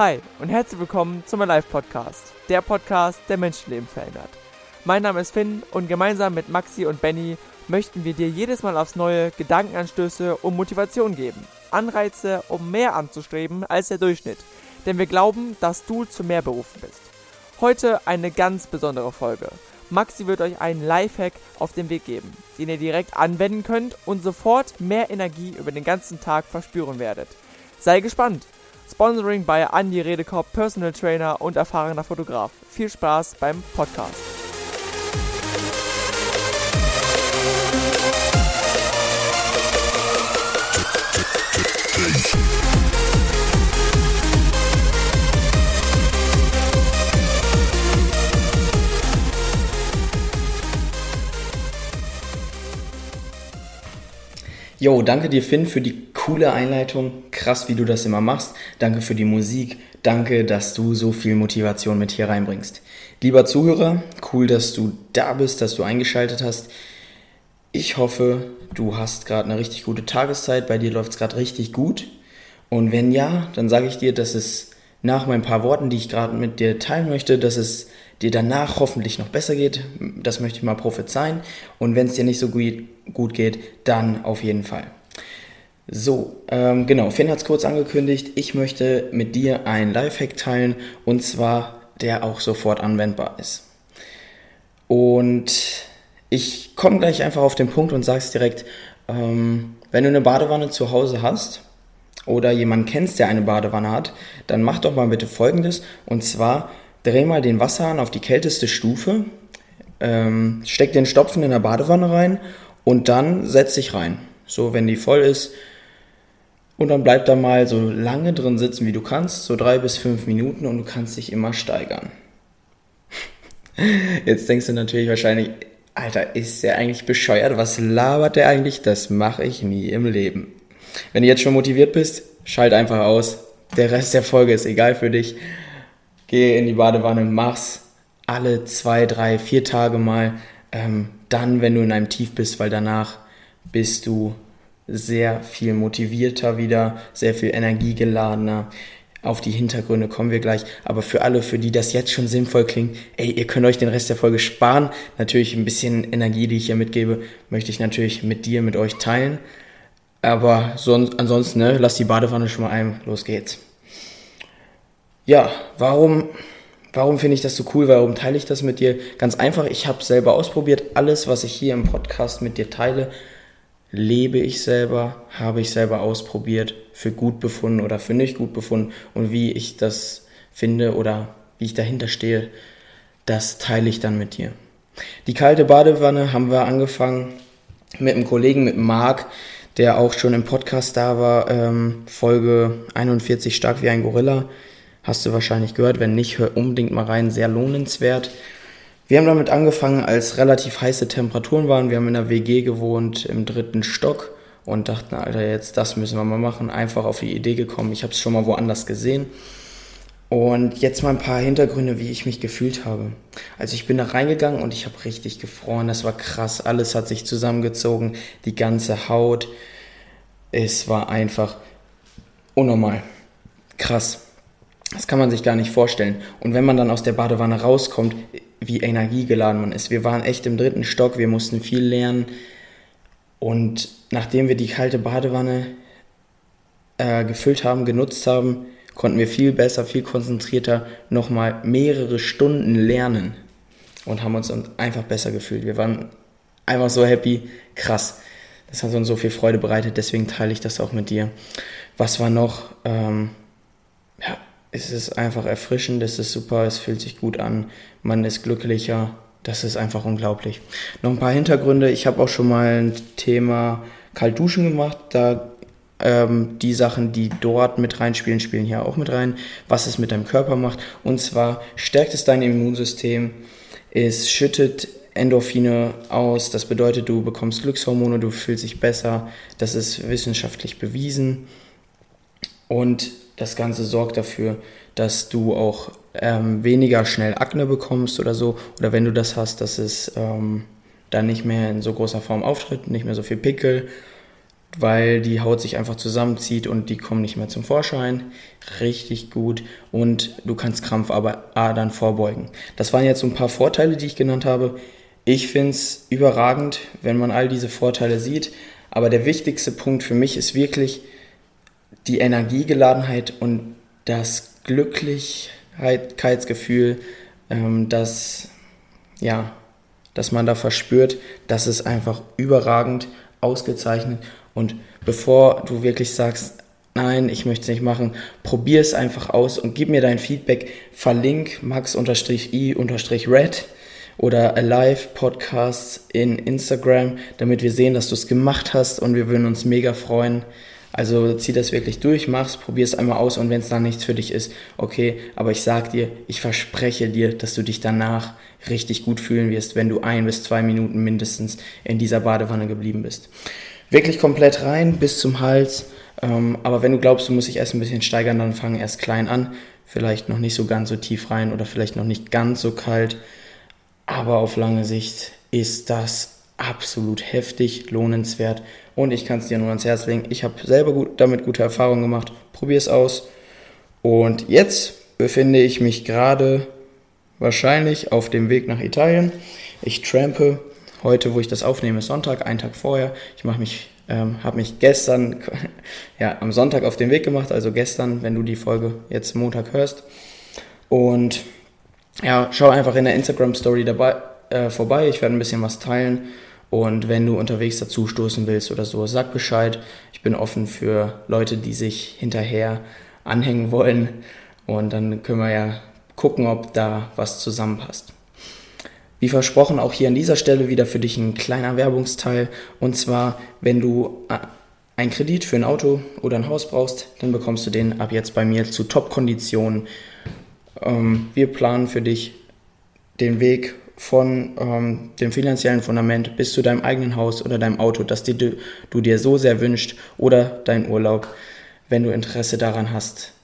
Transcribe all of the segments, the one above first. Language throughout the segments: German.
Hi und herzlich willkommen zum Alive Podcast, der Podcast, der Menschenleben verändert. Mein Name ist Finn und gemeinsam mit Maxi und Benny möchten wir dir jedes Mal aufs Neue Gedankenanstöße und Motivation geben. Anreize, um mehr anzustreben als der Durchschnitt. Denn wir glauben, dass du zu mehr berufen bist. Heute eine ganz besondere Folge. Maxi wird euch einen Lifehack auf den Weg geben, den ihr direkt anwenden könnt und sofort mehr Energie über den ganzen Tag verspüren werdet. Sei gespannt! Sponsoring bei Andi Redekopp, Personal Trainer und erfahrener Fotograf. Viel Spaß beim Podcast. Jo, danke dir Finn für die coole Einleitung. Krass, wie du das immer machst. Danke für die Musik. Danke, dass du so viel Motivation mit hier reinbringst. Lieber Zuhörer, cool, dass du da bist, dass du eingeschaltet hast. Ich hoffe, du hast gerade eine richtig gute Tageszeit. Bei dir läuft es gerade richtig gut. Und wenn ja, dann sage ich dir, dass es nach meinen paar Worten, die ich gerade mit dir teilen möchte, dass es dir danach hoffentlich noch besser geht. Das möchte ich mal prophezeien. Und wenn es dir nicht so gut, gut geht, dann auf jeden Fall. So, ähm, genau, Finn hat es kurz angekündigt. Ich möchte mit dir ein Lifehack teilen und zwar der auch sofort anwendbar ist. Und ich komme gleich einfach auf den Punkt und sage es direkt, ähm, wenn du eine Badewanne zu Hause hast oder jemanden kennst, der eine Badewanne hat, dann mach doch mal bitte folgendes und zwar dreh mal den Wasserhahn auf die kälteste Stufe, ähm, steck den Stopfen in der Badewanne rein und dann setz dich rein. So, wenn die voll ist. Und dann bleib da mal so lange drin sitzen, wie du kannst, so drei bis fünf Minuten und du kannst dich immer steigern. Jetzt denkst du natürlich wahrscheinlich, Alter, ist der eigentlich bescheuert? Was labert der eigentlich? Das mache ich nie im Leben. Wenn du jetzt schon motiviert bist, schalt einfach aus. Der Rest der Folge ist egal für dich geh in die Badewanne, mach's alle zwei, drei, vier Tage mal. Ähm, dann, wenn du in einem Tief bist, weil danach bist du sehr viel motivierter wieder, sehr viel energiegeladener. Auf die Hintergründe kommen wir gleich. Aber für alle, für die das jetzt schon sinnvoll klingt, ey, ihr könnt euch den Rest der Folge sparen. Natürlich ein bisschen Energie, die ich hier mitgebe, möchte ich natürlich mit dir, mit euch teilen. Aber sonst, ansonsten, ne, lass die Badewanne schon mal ein. Los geht's. Ja, warum, warum finde ich das so cool? Warum teile ich das mit dir? Ganz einfach, ich habe selber ausprobiert. Alles, was ich hier im Podcast mit dir teile, lebe ich selber, habe ich selber ausprobiert, für gut befunden oder für nicht gut befunden. Und wie ich das finde oder wie ich dahinter stehe, das teile ich dann mit dir. Die kalte Badewanne haben wir angefangen mit einem Kollegen, mit Marc, der auch schon im Podcast da war, ähm, Folge 41 stark wie ein Gorilla. Hast du wahrscheinlich gehört. Wenn nicht, hör unbedingt mal rein. Sehr lohnenswert. Wir haben damit angefangen, als relativ heiße Temperaturen waren. Wir haben in der WG gewohnt im dritten Stock und dachten, Alter, jetzt das müssen wir mal machen. Einfach auf die Idee gekommen. Ich habe es schon mal woanders gesehen. Und jetzt mal ein paar Hintergründe, wie ich mich gefühlt habe. Also ich bin da reingegangen und ich habe richtig gefroren. Das war krass. Alles hat sich zusammengezogen. Die ganze Haut. Es war einfach unnormal. Krass. Das kann man sich gar nicht vorstellen. Und wenn man dann aus der Badewanne rauskommt, wie energiegeladen man ist. Wir waren echt im dritten Stock, wir mussten viel lernen. Und nachdem wir die kalte Badewanne äh, gefüllt haben, genutzt haben, konnten wir viel besser, viel konzentrierter nochmal mehrere Stunden lernen und haben uns einfach besser gefühlt. Wir waren einfach so happy, krass. Das hat uns so viel Freude bereitet, deswegen teile ich das auch mit dir. Was war noch? Ähm, es ist einfach erfrischend, es ist super, es fühlt sich gut an, man ist glücklicher. Das ist einfach unglaublich. Noch ein paar Hintergründe. Ich habe auch schon mal ein Thema Kaltduschen gemacht. Da ähm, die Sachen, die dort mit reinspielen, spielen hier auch mit rein. Was es mit deinem Körper macht. Und zwar stärkt es dein Immunsystem. Es schüttet Endorphine aus. Das bedeutet, du bekommst Glückshormone, du fühlst dich besser. Das ist wissenschaftlich bewiesen. Und das Ganze sorgt dafür, dass du auch ähm, weniger schnell Akne bekommst oder so. Oder wenn du das hast, dass es ähm, dann nicht mehr in so großer Form auftritt, nicht mehr so viel Pickel. weil die Haut sich einfach zusammenzieht und die kommen nicht mehr zum Vorschein. Richtig gut und du kannst Krampfadern vorbeugen. Das waren jetzt so ein paar Vorteile, die ich genannt habe. Ich finde es überragend, wenn man all diese Vorteile sieht. Aber der wichtigste Punkt für mich ist wirklich die Energiegeladenheit und das Glücklichkeitsgefühl, ähm, das, ja, dass man da verspürt. Das ist einfach überragend, ausgezeichnet. Und bevor du wirklich sagst, nein, ich möchte es nicht machen, probier es einfach aus und gib mir dein Feedback. Verlink max-i-red oder Alive Podcasts in Instagram, damit wir sehen, dass du es gemacht hast und wir würden uns mega freuen. Also zieh das wirklich durch, mach's, probier es einmal aus und wenn es dann nichts für dich ist, okay, aber ich sag dir, ich verspreche dir, dass du dich danach richtig gut fühlen wirst, wenn du ein bis zwei Minuten mindestens in dieser Badewanne geblieben bist. Wirklich komplett rein bis zum Hals, ähm, aber wenn du glaubst, du musst dich erst ein bisschen steigern, dann fang erst klein an, vielleicht noch nicht so ganz so tief rein oder vielleicht noch nicht ganz so kalt, aber auf lange Sicht ist das absolut heftig, lohnenswert und ich kann es dir nur ans Herz legen. Ich habe selber gut, damit gute Erfahrungen gemacht. Probier es aus. Und jetzt befinde ich mich gerade wahrscheinlich auf dem Weg nach Italien. Ich trampe heute, wo ich das aufnehme, ist Sonntag, einen Tag vorher. Ich mache mich, ähm, habe mich gestern, ja, am Sonntag auf den Weg gemacht, also gestern, wenn du die Folge jetzt Montag hörst. Und ja, schau einfach in der Instagram Story dabei äh, vorbei. Ich werde ein bisschen was teilen und wenn du unterwegs dazu stoßen willst oder so, sag Bescheid. Ich bin offen für Leute, die sich hinterher anhängen wollen. Und dann können wir ja gucken, ob da was zusammenpasst. Wie versprochen, auch hier an dieser Stelle wieder für dich ein kleiner Werbungsteil. Und zwar, wenn du einen Kredit für ein Auto oder ein Haus brauchst, dann bekommst du den ab jetzt bei mir zu Top-Konditionen. Ähm, wir planen für dich den Weg von ähm, dem finanziellen Fundament bis zu deinem eigenen Haus oder deinem Auto, das die, du, dir so sehr wünscht oder dein Urlaub, wenn du Interesse daran hast,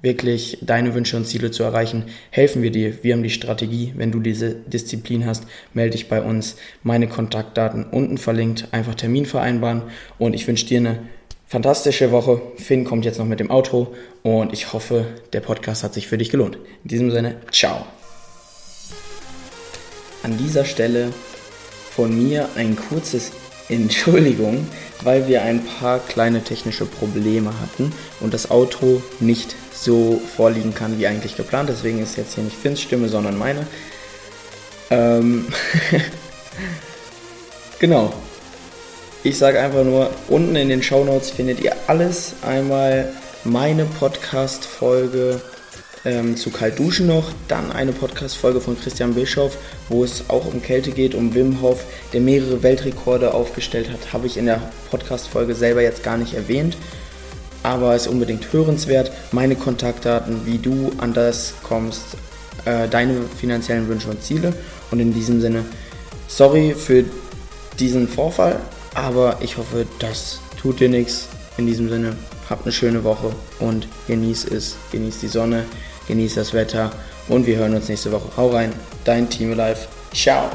wirklich deine Wünsche und Ziele zu erreichen, helfen wir dir. Wir haben die Strategie. Wenn du diese Disziplin hast, melde dich bei uns. Meine Kontaktdaten unten verlinkt. Einfach Termin vereinbaren. Und ich wünsche dir eine fantastische Woche. Finn kommt jetzt noch mit dem Auto und ich hoffe, der Podcast hat sich für dich gelohnt. In diesem Sinne, ciao an dieser Stelle von mir ein kurzes Entschuldigung, weil wir ein paar kleine technische Probleme hatten und das Auto nicht so vorliegen kann wie eigentlich geplant. Deswegen ist jetzt hier nicht Finns Stimme, sondern meine. Ähm genau. Ich sage einfach nur, unten in den Show Notes findet ihr alles. Einmal meine Podcast-Folge ähm, zu Kaltduschen noch, dann eine Podcast-Folge von Christian Bischoff, wo es auch um Kälte geht, um Wim Hof, der mehrere Weltrekorde aufgestellt hat, habe ich in der Podcast-Folge selber jetzt gar nicht erwähnt, aber ist unbedingt hörenswert. Meine Kontaktdaten, wie du an das kommst, äh, deine finanziellen Wünsche und Ziele. Und in diesem Sinne, sorry für diesen Vorfall, aber ich hoffe, das tut dir nichts. In diesem Sinne, habt eine schöne Woche und genieß es, genieß die Sonne, genieß das Wetter und wir hören uns nächste Woche. Hau rein, dein Team Alive. Ciao.